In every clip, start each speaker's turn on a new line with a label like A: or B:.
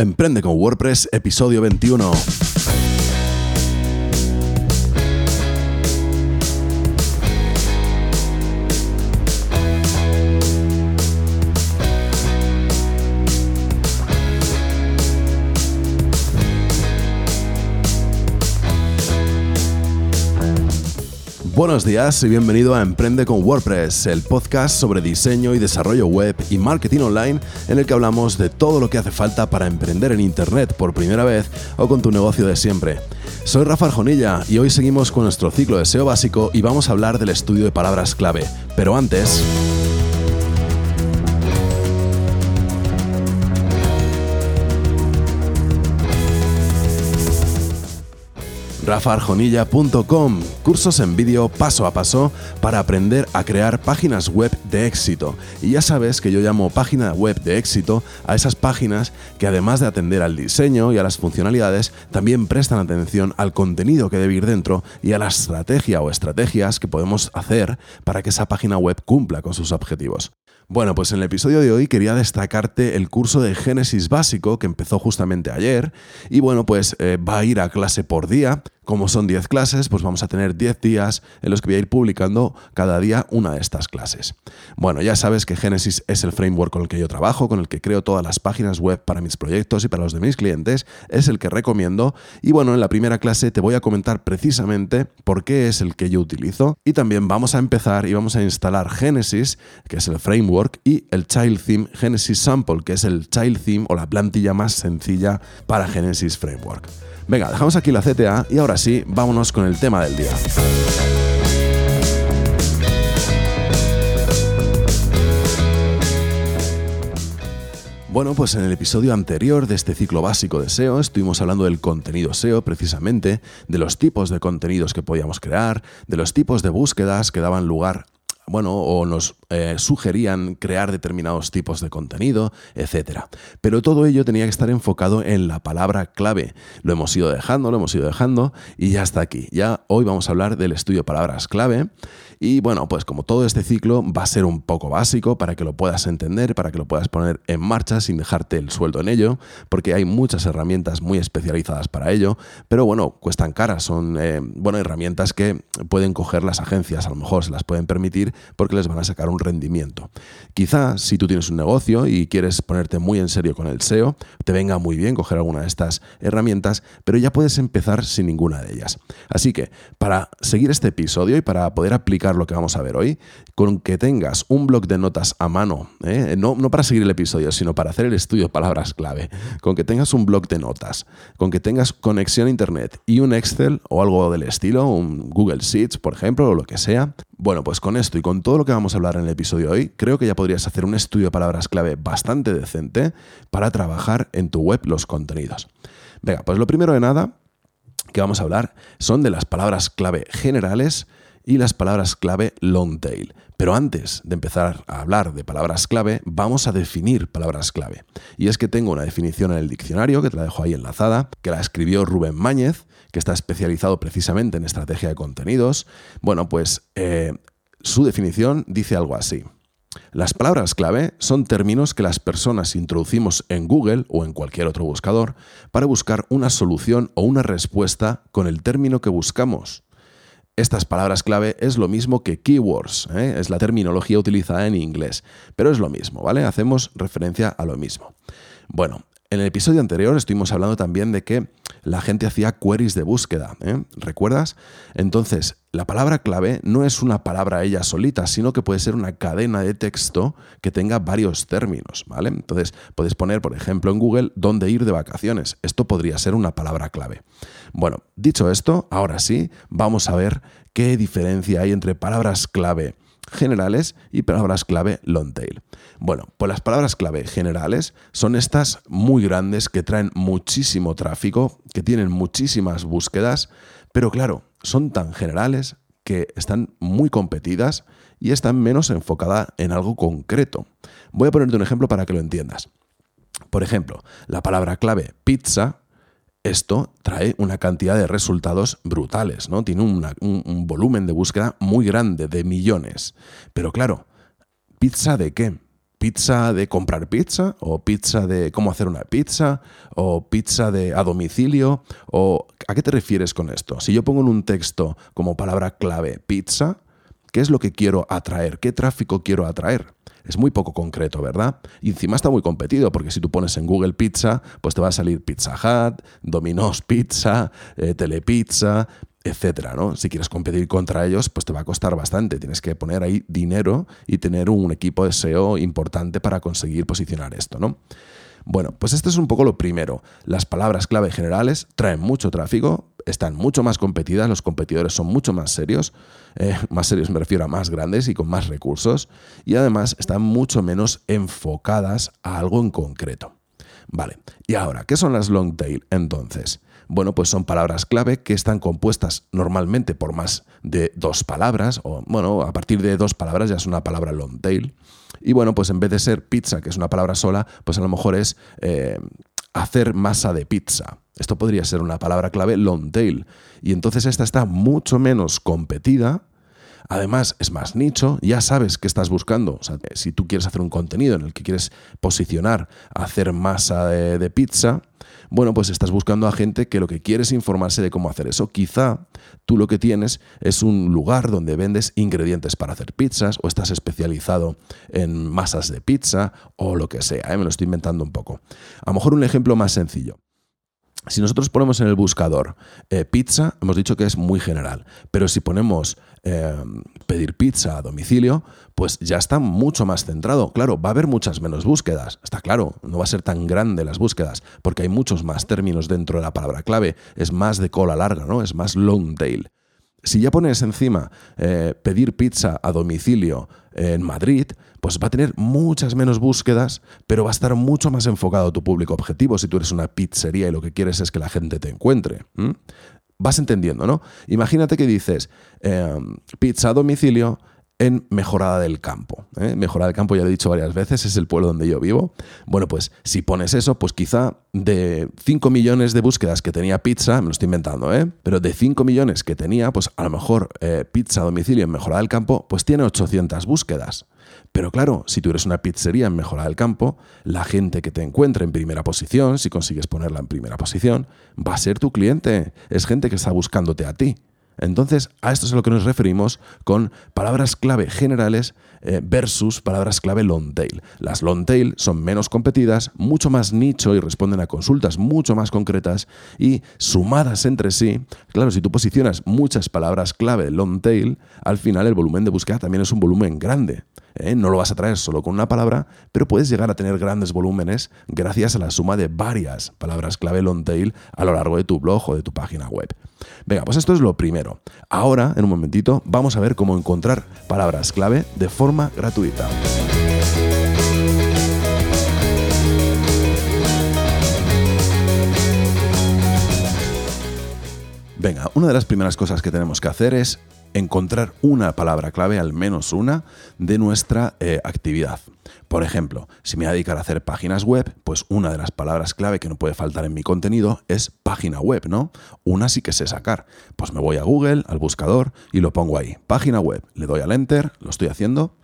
A: Emprende con WordPress, episodio 21. Buenos días y bienvenido a Emprende con WordPress, el podcast sobre diseño y desarrollo web y marketing online en el que hablamos de todo lo que hace falta para emprender en Internet por primera vez o con tu negocio de siempre. Soy Rafa Arjonilla y hoy seguimos con nuestro ciclo de SEO básico y vamos a hablar del estudio de palabras clave. Pero antes... rafarjonilla.com, cursos en vídeo paso a paso para aprender a crear páginas web de éxito. Y ya sabes que yo llamo página web de éxito a esas páginas que además de atender al diseño y a las funcionalidades, también prestan atención al contenido que debe ir dentro y a la estrategia o estrategias que podemos hacer para que esa página web cumpla con sus objetivos. Bueno, pues en el episodio de hoy quería destacarte el curso de Génesis básico que empezó justamente ayer y bueno, pues eh, va a ir a clase por día como son 10 clases, pues vamos a tener 10 días en los que voy a ir publicando cada día una de estas clases. Bueno, ya sabes que Genesis es el framework con el que yo trabajo, con el que creo todas las páginas web para mis proyectos y para los de mis clientes, es el que recomiendo y bueno, en la primera clase te voy a comentar precisamente por qué es el que yo utilizo y también vamos a empezar y vamos a instalar Genesis, que es el framework, y el Child Theme Genesis Sample, que es el Child Theme o la plantilla más sencilla para Genesis Framework. Venga, dejamos aquí la CTA y ahora sí, vámonos con el tema del día. Bueno, pues en el episodio anterior de este ciclo básico de SEO estuvimos hablando del contenido SEO precisamente, de los tipos de contenidos que podíamos crear, de los tipos de búsquedas que daban lugar bueno, o nos eh, sugerían crear determinados tipos de contenido, etc. Pero todo ello tenía que estar enfocado en la palabra clave. Lo hemos ido dejando, lo hemos ido dejando y ya está aquí. Ya hoy vamos a hablar del estudio de palabras clave y bueno, pues como todo este ciclo va a ser un poco básico para que lo puedas entender, para que lo puedas poner en marcha sin dejarte el sueldo en ello, porque hay muchas herramientas muy especializadas para ello, pero bueno, cuestan caras, son eh, bueno, herramientas que pueden coger las agencias, a lo mejor se las pueden permitir porque les van a sacar un rendimiento. Quizás si tú tienes un negocio y quieres ponerte muy en serio con el SEO, te venga muy bien coger alguna de estas herramientas, pero ya puedes empezar sin ninguna de ellas. Así que para seguir este episodio y para poder aplicar lo que vamos a ver hoy, con que tengas un blog de notas a mano, ¿eh? no, no para seguir el episodio, sino para hacer el estudio de palabras clave, con que tengas un blog de notas, con que tengas conexión a Internet y un Excel o algo del estilo, un Google Sheets, por ejemplo, o lo que sea, bueno, pues con esto y con todo lo que vamos a hablar en el episodio de hoy, creo que ya podrías hacer un estudio de palabras clave bastante decente para trabajar en tu web los contenidos. Venga, pues lo primero de nada que vamos a hablar son de las palabras clave generales y las palabras clave long tail. Pero antes de empezar a hablar de palabras clave, vamos a definir palabras clave. Y es que tengo una definición en el diccionario, que te la dejo ahí enlazada, que la escribió Rubén Máñez, que está especializado precisamente en estrategia de contenidos. Bueno, pues eh, su definición dice algo así. Las palabras clave son términos que las personas introducimos en Google o en cualquier otro buscador para buscar una solución o una respuesta con el término que buscamos. Estas palabras clave es lo mismo que keywords, ¿eh? es la terminología utilizada en inglés, pero es lo mismo, ¿vale? Hacemos referencia a lo mismo. Bueno, en el episodio anterior estuvimos hablando también de que la gente hacía queries de búsqueda, ¿eh? ¿recuerdas? Entonces, la palabra clave no es una palabra ella solita, sino que puede ser una cadena de texto que tenga varios términos, ¿vale? Entonces, puedes poner, por ejemplo, en Google dónde ir de vacaciones. Esto podría ser una palabra clave. Bueno, dicho esto, ahora sí, vamos a ver qué diferencia hay entre palabras clave generales y palabras clave long tail. Bueno, pues las palabras clave generales son estas muy grandes que traen muchísimo tráfico, que tienen muchísimas búsquedas, pero claro, son tan generales que están muy competidas y están menos enfocadas en algo concreto. Voy a ponerte un ejemplo para que lo entiendas. Por ejemplo, la palabra clave pizza esto trae una cantidad de resultados brutales, ¿no? Tiene un, un, volumen de búsqueda muy grande, de millones. Pero claro, ¿pizza de qué? pizza de comprar pizza, o pizza de cómo hacer una pizza, o pizza de a domicilio, o ¿a qué te refieres con esto? Si yo pongo en un texto como palabra clave pizza, ¿qué es lo que quiero atraer? ¿Qué tráfico quiero atraer? Es muy poco concreto, ¿verdad? Y encima está muy competido, porque si tú pones en Google Pizza, pues te va a salir Pizza Hut, Domino's Pizza, eh, Telepizza, etcétera, ¿no? Si quieres competir contra ellos, pues te va a costar bastante. Tienes que poner ahí dinero y tener un equipo de SEO importante para conseguir posicionar esto, ¿no? Bueno, pues esto es un poco lo primero. Las palabras clave generales traen mucho tráfico, están mucho más competidas, los competidores son mucho más serios, eh, más serios me refiero a más grandes y con más recursos, y además están mucho menos enfocadas a algo en concreto. Vale, y ahora, ¿qué son las long tail entonces? Bueno, pues son palabras clave que están compuestas normalmente por más de dos palabras, o bueno, a partir de dos palabras ya es una palabra long tail. Y bueno, pues en vez de ser pizza, que es una palabra sola, pues a lo mejor es eh, hacer masa de pizza. Esto podría ser una palabra clave long tail. Y entonces esta está mucho menos competida Además, es más nicho, ya sabes qué estás buscando. O sea, si tú quieres hacer un contenido en el que quieres posicionar, hacer masa de, pizza, bueno, pues estás buscando a gente que lo que quiere es informarse de cómo hacer eso. Quizá tú lo que tienes es un lugar donde vendes ingredientes para hacer pizzas o estás especializado en masas de pizza o lo que sea. ¿eh? Me lo estoy inventando un poco. A lo mejor un ejemplo más sencillo. Si nosotros ponemos en el buscador eh, pizza, hemos dicho que es muy general, pero si ponemos eh, pedir pizza a domicilio, pues ya está mucho más centrado. Claro, va a haber muchas menos búsquedas, está claro, no va a ser tan grande las búsquedas, porque hay muchos más términos dentro de la palabra clave, es más de cola larga, ¿no? Es más long tail. Si ya pones encima eh, pedir pizza a domicilio en Madrid, pues va a tener muchas menos búsquedas, pero va a estar mucho más enfocado tu público objetivo si tú eres una pizzería y lo que quieres es que la gente te encuentre. Vas entendiendo, ¿no? Imagínate que dices em, pizza a domicilio en Mejorada del Campo. ¿eh? Mejorada del Campo, ya lo he dicho varias veces, es el pueblo donde yo vivo. Bueno, pues si pones eso, pues quizá de 5 millones de búsquedas que tenía pizza, me lo estoy inventando, ¿eh? pero de 5 millones que tenía, pues a lo mejor eh, pizza a domicilio en Mejorada del Campo, pues tiene 800 búsquedas. Pero claro, si tú eres una pizzería en Mejorada del Campo, la gente que te encuentra en primera posición, si consigues ponerla en primera posición, va a ser tu cliente. Es gente que está buscándote a ti. Entonces, a esto es a lo que nos referimos con palabras clave generales eh, versus palabras clave long tail. Las long tail son menos competidas, mucho más nicho y responden a consultas mucho más concretas y sumadas entre sí. Claro, si tú posicionas muchas palabras clave long tail, al final el volumen de búsqueda también es un volumen grande. ¿eh? No lo vas a traer solo con una palabra, pero puedes llegar a tener grandes volúmenes gracias a la suma de varias palabras clave long tail a lo largo de tu blog o de tu página web. Venga, pues esto es lo primero. Ahora, en un momentito, vamos a ver cómo encontrar palabras clave de forma gratuita. Venga, una de las primeras cosas que tenemos que hacer es encontrar una palabra clave, al menos una, de nuestra eh, actividad. Por ejemplo, si me voy a dedicar a hacer páginas web, pues una de las palabras clave que no puede faltar en mi contenido es página web, ¿no? Una sí que sé sacar. Pues me voy a Google, al buscador, y lo pongo ahí. Página web. Le doy al enter, lo estoy haciendo,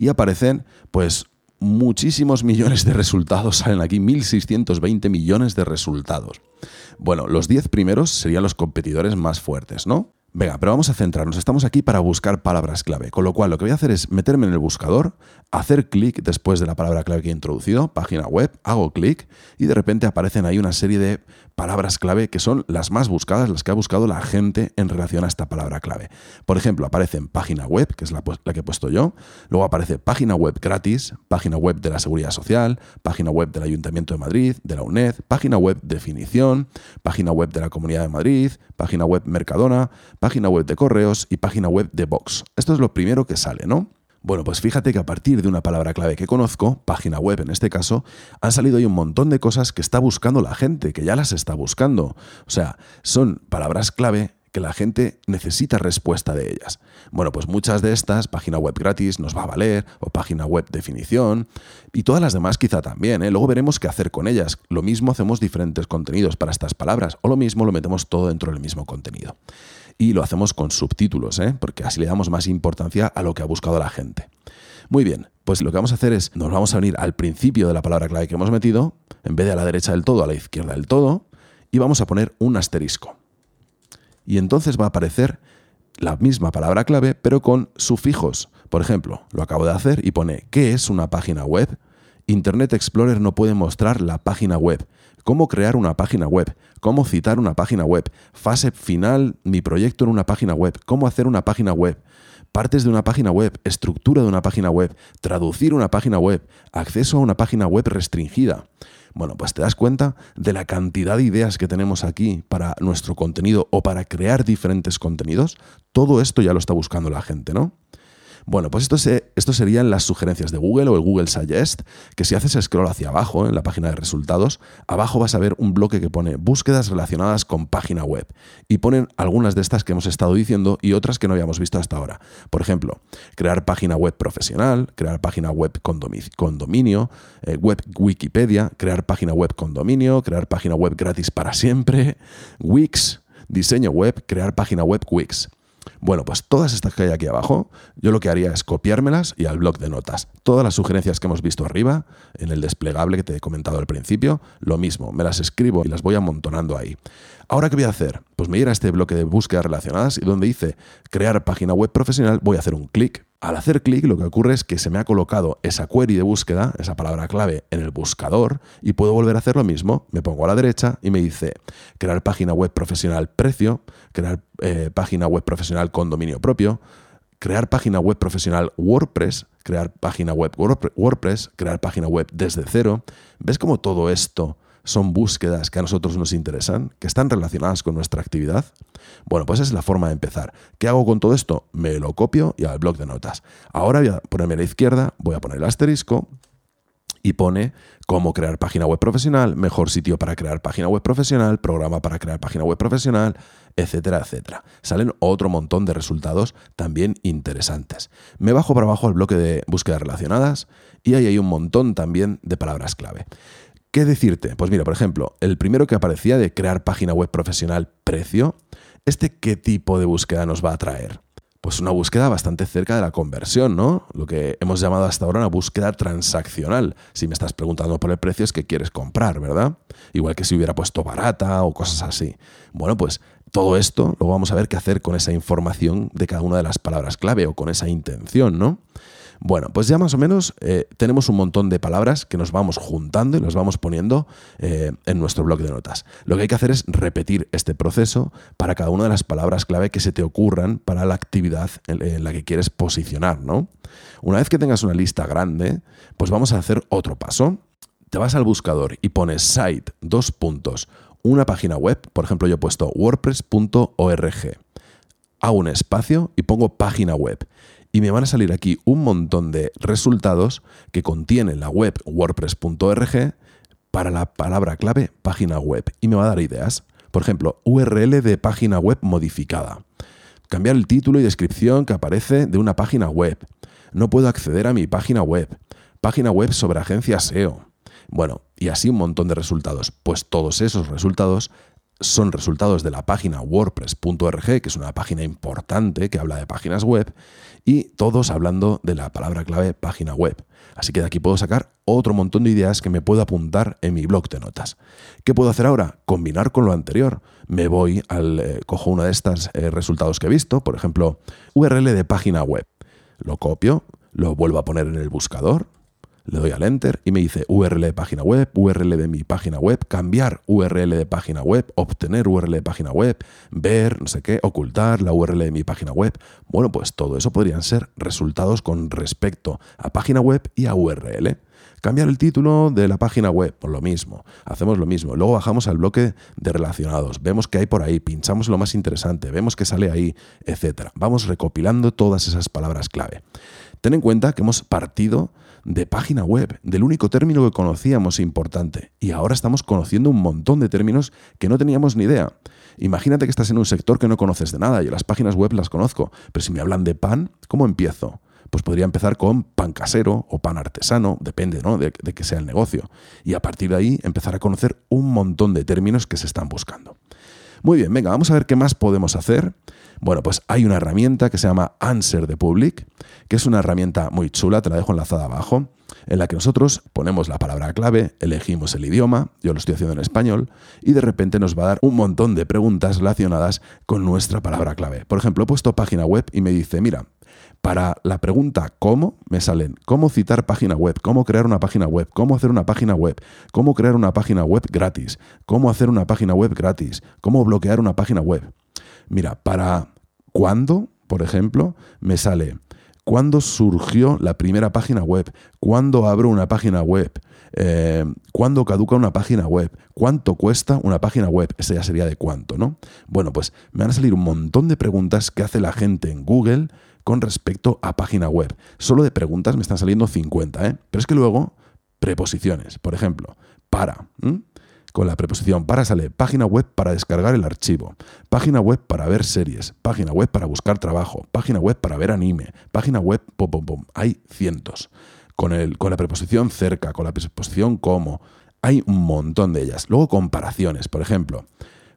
A: y aparecen, pues, muchísimos millones de resultados. Salen aquí 1.620 millones de resultados. Bueno, los 10 primeros serían los competidores más fuertes, ¿no? Venga, pero vamos a centrarnos. Estamos aquí para buscar palabras clave. Con lo cual, lo que voy a hacer es meterme en el buscador, hacer clic después de la palabra clave que he introducido, página web, hago clic y de repente aparecen ahí una serie de palabras clave que son las más buscadas, las que ha buscado la gente en relación a esta palabra clave. Por ejemplo, aparecen página web, que es la, que he puesto yo, luego aparece página web gratis, página web de la Seguridad Social, página web del Ayuntamiento de Madrid, de la UNED, página web definición, página web de la Comunidad de Madrid, página web Mercadona, página web de correos y página web de Vox. Esto es lo primero que sale, ¿no? Bueno, pues fíjate que a partir de una palabra clave que conozco, página web en este caso, han salido ahí un montón de cosas que está buscando la gente, que ya las está buscando. O sea, son palabras clave que la gente necesita respuesta de ellas. Bueno, pues muchas de estas, página web gratis nos va a valer, o página web definición, y todas las demás quizá también. ¿eh? Luego veremos qué hacer con ellas. Lo mismo hacemos diferentes contenidos para estas palabras, o lo mismo lo metemos todo dentro del mismo contenido y lo hacemos con subtítulos, ¿eh? porque así le damos más importancia a lo que ha buscado la gente. Muy bien, Pues lo que vamos a hacer es, nos vamos a venir al principio de la palabra clave que hemos metido, en vez de a la derecha del todo, a la izquierda del todo, y vamos a poner un asterisco. Y entonces va a aparecer la misma palabra clave, pero con sufijos. Por ejemplo, lo acabo de hacer y pone ¿qué es una página web? Internet Explorer no puede mostrar la página web. ¿Cómo crear una página web? ¿Cómo citar una página web? Fase final, mi proyecto en una página web. ¿Cómo hacer una página web? Partes de una página web, estructura de una página web, traducir una página web, acceso a una página web restringida. Bueno, pues te das cuenta de la cantidad de ideas que tenemos aquí para nuestro contenido o para crear diferentes contenidos. Todo esto ya lo está buscando la gente, ¿no? Bueno, pues esto, serían las sugerencias de Google o el Google Suggest, que si haces scroll hacia abajo en la página de resultados, abajo vas a ver un bloque que pone búsquedas relacionadas con página web. Y ponen algunas de estas que hemos estado diciendo y otras que no habíamos visto hasta ahora. Por ejemplo, crear página web profesional, crear página web con, dominio, eh, web Wikipedia, crear página web con dominio, crear página web gratis para siempre, Wix, diseño web, crear página web Wix. Bueno, pues todas estas que hay aquí abajo, yo lo que haría es copiármelas y al blog de notas. Todas las sugerencias que hemos visto arriba, en el desplegable que te he comentado al principio, lo mismo, me las escribo y las voy amontonando ahí. Ahora, ¿qué voy a hacer? Pues me iré a este bloque de búsquedas relacionadas y donde dice crear página web profesional, voy a hacer un clic. Al hacer clic, lo que ocurre es que se me ha colocado esa query de búsqueda, esa palabra clave, en el buscador y puedo volver a hacer lo mismo. Me pongo a la derecha y me dice crear página web profesional precio, crear eh, página web profesional con dominio propio, crear página web profesional WordPress, crear página web WordPress, crear página web desde cero. ¿Ves cómo todo esto son búsquedas que a nosotros nos interesan, que están relacionadas con nuestra actividad? Bueno, pues esa es la forma de empezar. ¿Qué hago con todo esto? Me lo copio y al blog de notas. Ahora voy a ponerme a la izquierda, voy a poner el asterisco y pone cómo crear página web profesional, mejor sitio para crear página web profesional, programa para crear página web profesional, etcétera, etcétera. Salen otro montón de resultados también interesantes. Me bajo para abajo al bloque de búsquedas relacionadas y ahí hay un montón también de palabras clave. ¿Qué decirte? Pues mira, por ejemplo, el primero que aparecía de crear página web profesional precio, ¿este qué tipo de búsqueda nos va a traer? Pues una búsqueda bastante cerca de la conversión, ¿no? Lo que hemos llamado hasta ahora una búsqueda transaccional. Si me estás preguntando por el precio es que quieres comprar, ¿verdad? Igual que si hubiera puesto barata o cosas así. Bueno, pues todo esto lo vamos a ver qué hacer con esa información de cada una de las palabras clave o con esa intención, ¿no? Bueno, pues ya más o menos eh, tenemos un montón de palabras que nos vamos juntando y nos vamos poniendo eh, en nuestro blog de notas. Lo que hay que hacer es repetir este proceso para cada una de las palabras clave que se te ocurran para la actividad en, la que quieres posicionar, ¿no? Una vez que tengas una lista grande, pues vamos a hacer otro paso. Te vas al buscador y pones site, dos puntos, una página web, por ejemplo yo he puesto wordpress.org, hago un espacio y pongo página web y me van a salir aquí un montón de resultados que contienen la web wordpress.org para la palabra clave página web y me va a dar ideas. Por ejemplo, URL de página web modificada. Cambiar el título y descripción que aparece de una página web. No puedo acceder a mi página web. Página web sobre agencia SEO. Bueno, y así un montón de resultados. Pues todos esos resultados son resultados de la página wordpress.org, que es una página importante que habla de páginas web, y todos hablando de la palabra clave página web. Así que de aquí puedo sacar otro montón de ideas que me puedo apuntar en mi blog de notas. ¿Qué puedo hacer ahora? Combinar con lo anterior. Me voy al, eh, cojo una de estas eh, resultados que he visto, por ejemplo, URL de página web. Lo copio, lo vuelvo a poner en el buscador, le doy al enter y me dice URL de página web, URL de mi página web, cambiar URL de página web, obtener URL de página web, ver, no sé qué, ocultar la URL de mi página web. Bueno, pues todo eso podrían ser resultados con respecto a página web y a URL. Cambiar el título de la página web, por lo mismo. Hacemos lo mismo. Luego bajamos al bloque de relacionados. Vemos que hay por ahí, pinchamos lo más interesante, vemos que sale ahí, etc. Vamos recopilando todas esas palabras clave. Ten en cuenta que hemos partido de página web, del único término que conocíamos importante. Y ahora estamos conociendo un montón de términos que no teníamos ni idea. Imagínate que estás en un sector que no conoces de nada y las páginas web las conozco, pero si me hablan de pan, ¿cómo empiezo? Pues podría empezar con pan casero o pan artesano, depende ¿no? de, de que sea el negocio. Y a partir de ahí empezar a conocer un montón de términos que se están buscando. Muy bien, venga, vamos a ver qué más podemos hacer. Bueno, pues hay una herramienta que se llama Answer the Public, que es una herramienta muy chula, te la dejo enlazada abajo, en la que nosotros ponemos la palabra clave, elegimos el idioma, yo lo estoy haciendo en español, y de repente nos va a dar un montón de preguntas relacionadas con nuestra palabra clave. Por ejemplo, he puesto página web y me dice, mira, para la pregunta cómo me salen cómo citar página web, cómo crear una página web, cómo hacer una página web, cómo crear una página web gratis, cómo hacer una página web gratis, cómo bloquear una página web. Mira, para cuándo, por ejemplo, me sale cuándo surgió la primera página web, cuándo abro una página web, eh, cuándo caduca una página web, cuánto cuesta una página web, ese ya sería de cuánto, ¿no? Bueno, pues me van a salir un montón de preguntas que hace la gente en Google con respecto a página web. Solo de preguntas me están saliendo 50, ¿eh? Pero es que luego, preposiciones, por ejemplo, para. Con la preposición para sale página web para descargar el archivo, página web para ver series, página web para buscar trabajo, página web para ver anime, página web, pom, pom, pom. Hay cientos. Con, el, con la preposición cerca, con la preposición como, hay un montón de ellas. Luego comparaciones, por ejemplo,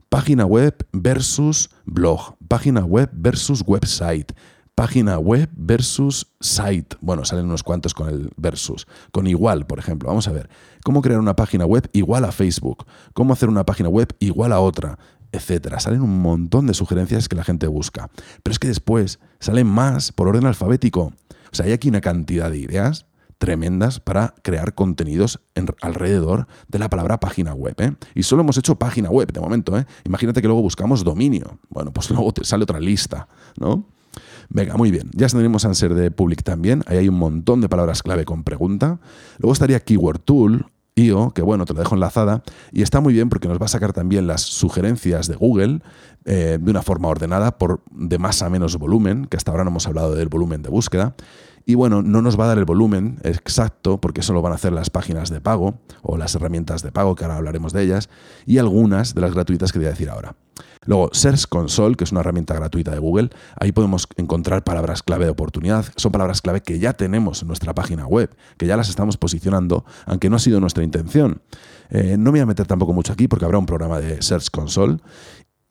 A: página web versus blog, página web versus website, página web versus site. Bueno, salen unos cuantos con el versus. Con igual, por ejemplo. Vamos a ver. ¿Cómo crear una página web igual a Facebook? ¿Cómo hacer una página web igual a otra? Etcétera. Salen un montón de sugerencias que la gente busca. Pero es que después salen más por orden alfabético. O sea, hay aquí una cantidad de ideas tremendas para crear contenidos alrededor de la palabra página web. ¿eh? Y solo hemos hecho página web de momento. ¿eh? Imagínate que luego buscamos dominio. Bueno, pues luego te sale otra lista, ¿no? Venga, muy bien. Ya tenemos Answer de Public también. Ahí hay un montón de palabras clave con pregunta. Luego estaría Keyword Tool, IO, que bueno, te lo dejo enlazada, y está muy bien porque nos va a sacar también las sugerencias de Google eh, de una forma ordenada por de más a menos volumen, que hasta ahora no hemos hablado del volumen de búsqueda. Y bueno, no nos va a dar el volumen exacto, porque eso lo van a hacer las páginas de pago o las herramientas de pago, que ahora hablaremos de ellas, y algunas de las gratuitas que voy a decir ahora. Luego, Search Console, que es una herramienta gratuita de Google, ahí podemos encontrar palabras clave de oportunidad. Son palabras clave que ya tenemos en nuestra página web, que ya las estamos posicionando, aunque no ha sido nuestra intención. Eh, no me voy a meter tampoco mucho aquí porque habrá un programa de Search Console.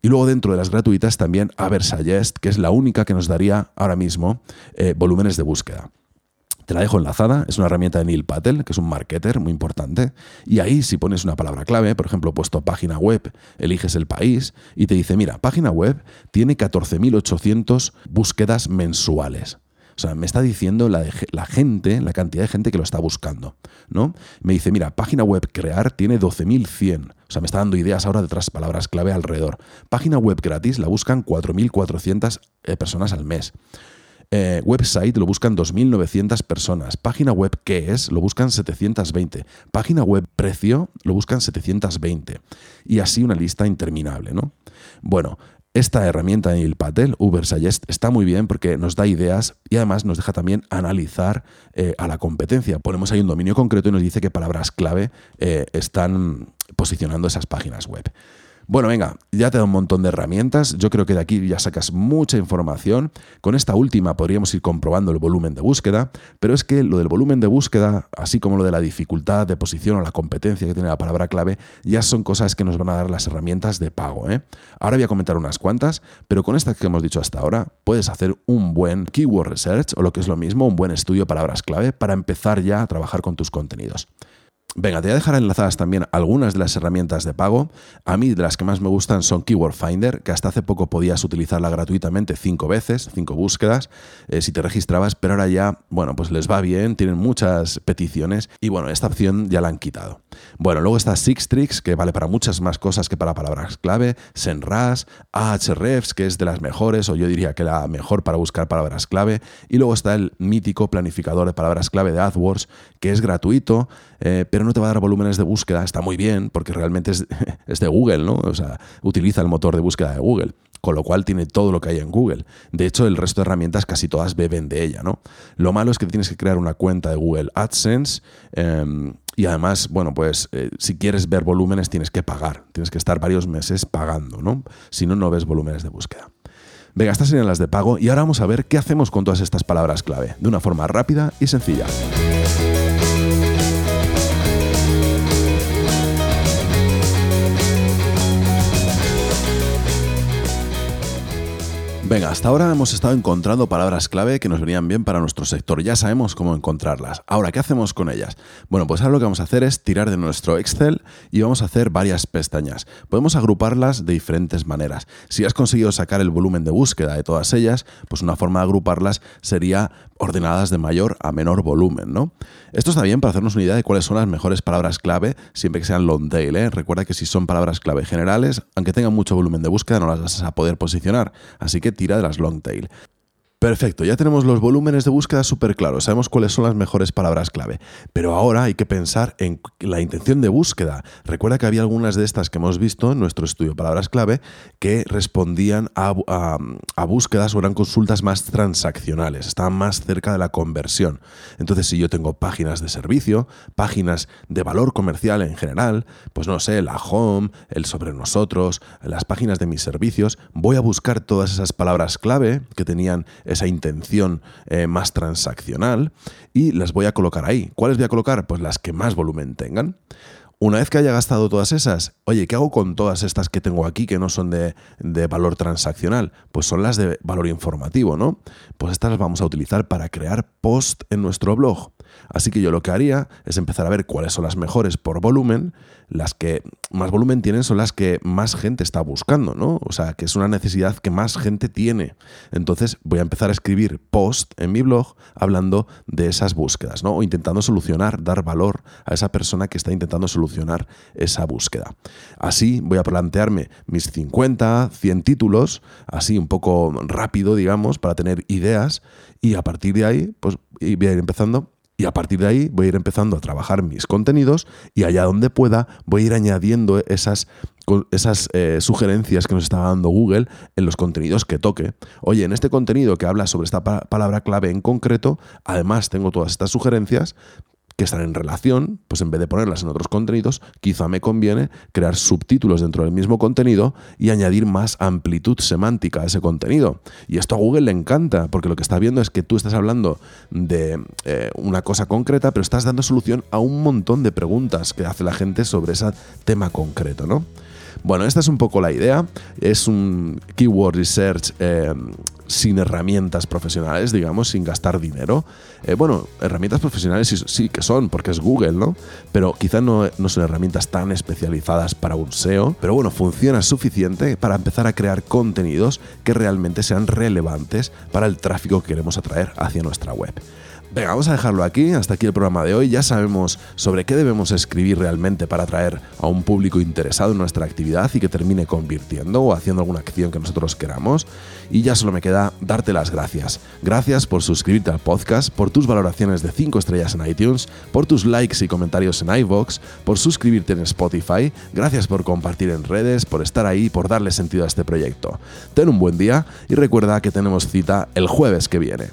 A: Y luego dentro de las gratuitas también Aversuggest, que es la única que nos daría ahora mismo eh, volúmenes de búsqueda. Te la dejo enlazada, es una herramienta de Neil Patel, que es un marketer muy importante, y ahí si pones una palabra clave, por ejemplo, puesto página web, eliges el país y te dice, mira, página web tiene 14.800 búsquedas mensuales. O sea, me está diciendo la, gente, la cantidad de gente que lo está buscando, ¿no? Me dice, mira, página web crear tiene 12.100. O sea, me está dando ideas ahora de otras palabras clave alrededor. Página web gratis la buscan 4.400 eh, personas al mes. Eh, website lo buscan 2.900 personas. Página web qué es lo buscan 720. Página web precio lo buscan 720. Y así una lista interminable, ¿no? Bueno, esta herramienta de el Patel, Ubersuggest, está muy bien porque nos da ideas y además nos deja también analizar eh, a la competencia. Ponemos ahí un dominio concreto y nos dice qué palabras clave eh, están posicionando esas páginas web. Bueno, venga, ya te da un montón de herramientas. Yo creo que de aquí ya sacas mucha información. Con esta última podríamos ir comprobando el volumen de búsqueda, pero es que lo del volumen de búsqueda, así como lo de la dificultad de posición o la competencia que tiene la palabra clave, ya son cosas que nos van a dar las herramientas de pago. ¿eh? Ahora voy a comentar unas cuantas, pero con estas que hemos dicho hasta ahora, puedes hacer un buen keyword research o lo que es lo mismo, un buen estudio de palabras clave para empezar ya a trabajar con tus contenidos. Venga, te voy a dejar enlazadas también algunas de las herramientas de pago. A mí de las que más me gustan son Keyword Finder, que hasta hace poco podías utilizarla gratuitamente cinco veces, cinco búsquedas, eh, si te registrabas, pero ahora ya, bueno, pues les va bien, tienen muchas peticiones y bueno, esta opción ya la han quitado. Bueno, luego está Sixtrix, que vale para muchas más cosas que para palabras clave, Senras, Ahrefs, que es de las mejores, o yo diría que la mejor para buscar palabras clave, y luego está el mítico planificador de palabras clave de AdWords, que es gratuito, eh, pero no te va a dar volúmenes de búsqueda, está muy bien, porque realmente es, de Google, ¿no? O sea, utiliza el motor de búsqueda de Google con lo cual tiene todo lo que hay en Google. De hecho, el resto de herramientas casi todas beben de ella, ¿no? Lo malo es que tienes que crear una cuenta de Google AdSense em, y además, bueno, pues eh, si quieres ver volúmenes tienes que pagar, tienes que estar varios meses pagando, ¿no? Si no, no ves volúmenes de búsqueda. Venga, estas serían las de pago y ahora vamos a ver qué hacemos con todas estas palabras clave, de una forma rápida y sencilla. Venga, hasta ahora hemos estado encontrando palabras clave que nos venían bien para nuestro sector. Ya sabemos cómo encontrarlas. Ahora, ¿qué hacemos con ellas? Bueno, pues ahora lo que vamos a hacer es tirar de nuestro Excel y vamos a hacer varias pestañas. Podemos agruparlas de diferentes maneras. Si has conseguido sacar el volumen de búsqueda de todas ellas, pues una forma de agruparlas sería ordenadas de mayor a menor volumen, ¿no? Esto está bien para hacernos una idea de cuáles son las mejores palabras clave, siempre que sean long tail, ¿eh? Recuerda que si son palabras clave generales, aunque tengan mucho volumen de búsqueda, no las vas a poder posicionar. Así que tira de las long tail. Perfecto, ya tenemos los volúmenes de búsqueda súper claros, sabemos cuáles son las mejores palabras clave, pero ahora hay que pensar en la intención de búsqueda. Recuerda que había algunas de estas que hemos visto en nuestro estudio palabras clave que respondían a, a, búsquedas o eran consultas más transaccionales, estaban más cerca de la conversión. Entonces, si yo tengo páginas de servicio, páginas de valor comercial en general, pues no sé, la home, el sobre nosotros, las páginas de mis servicios, voy a buscar todas esas palabras clave que tenían esa intención eh, más transaccional y las voy a colocar ahí. ¿Cuáles voy a colocar? Pues las que más volumen tengan. Una vez que haya gastado todas esas, oye, ¿qué hago con todas estas que tengo aquí que no son de, de, valor transaccional? Pues son las de valor informativo, ¿no? Pues estas las vamos a utilizar para crear post en nuestro blog. Así que yo lo que haría es empezar a ver cuáles son las mejores por volumen, las que más volumen tienen son las que más gente está buscando, ¿no? O sea, que es una necesidad que más gente tiene. Entonces voy a empezar a escribir post en mi blog hablando de esas búsquedas, ¿no? O intentando solucionar, dar valor a esa persona que está intentando solucionar esa búsqueda. Así voy a plantearme mis 50, 100 títulos, así un poco rápido, digamos, para tener ideas y a partir de ahí, pues voy a ir empezando y a partir de ahí voy a ir empezando a trabajar mis contenidos y allá donde pueda voy a ir añadiendo esas, esas eh, sugerencias que nos está dando Google en los contenidos que toque. Oye, en este contenido que habla sobre esta palabra clave en concreto, además tengo todas estas sugerencias, que están en relación, pues en vez de ponerlas en otros contenidos, quizá me conviene crear subtítulos dentro del mismo contenido y añadir más amplitud semántica a ese contenido. Y esto a Google le encanta, porque lo que está viendo es que tú estás hablando de eh, una cosa concreta, pero estás dando solución a un montón de preguntas que hace la gente sobre ese tema concreto, ¿no? Bueno, esta es un poco la idea. Es un keyword research eh, sin herramientas profesionales, digamos, sin gastar dinero. Eh, bueno, herramientas profesionales sí, que son, porque es Google, ¿no? Pero quizás no, no son herramientas tan especializadas para un SEO, pero bueno, funciona suficiente para empezar a crear contenidos que realmente sean relevantes para el tráfico que queremos atraer hacia nuestra web. Venga, vamos a dejarlo aquí, hasta aquí el programa de hoy. Ya sabemos sobre qué debemos escribir realmente para atraer a un público interesado en nuestra actividad y que termine convirtiendo o haciendo alguna acción que nosotros queramos. Y ya solo me queda darte las gracias. Gracias por suscribirte al podcast, por tus valoraciones de 5 estrellas en iTunes, por tus likes y comentarios en iVoox, por suscribirte en Spotify. Gracias por compartir en redes, por estar ahí, por darle sentido a este proyecto. Ten un buen día y recuerda que tenemos cita el jueves que viene.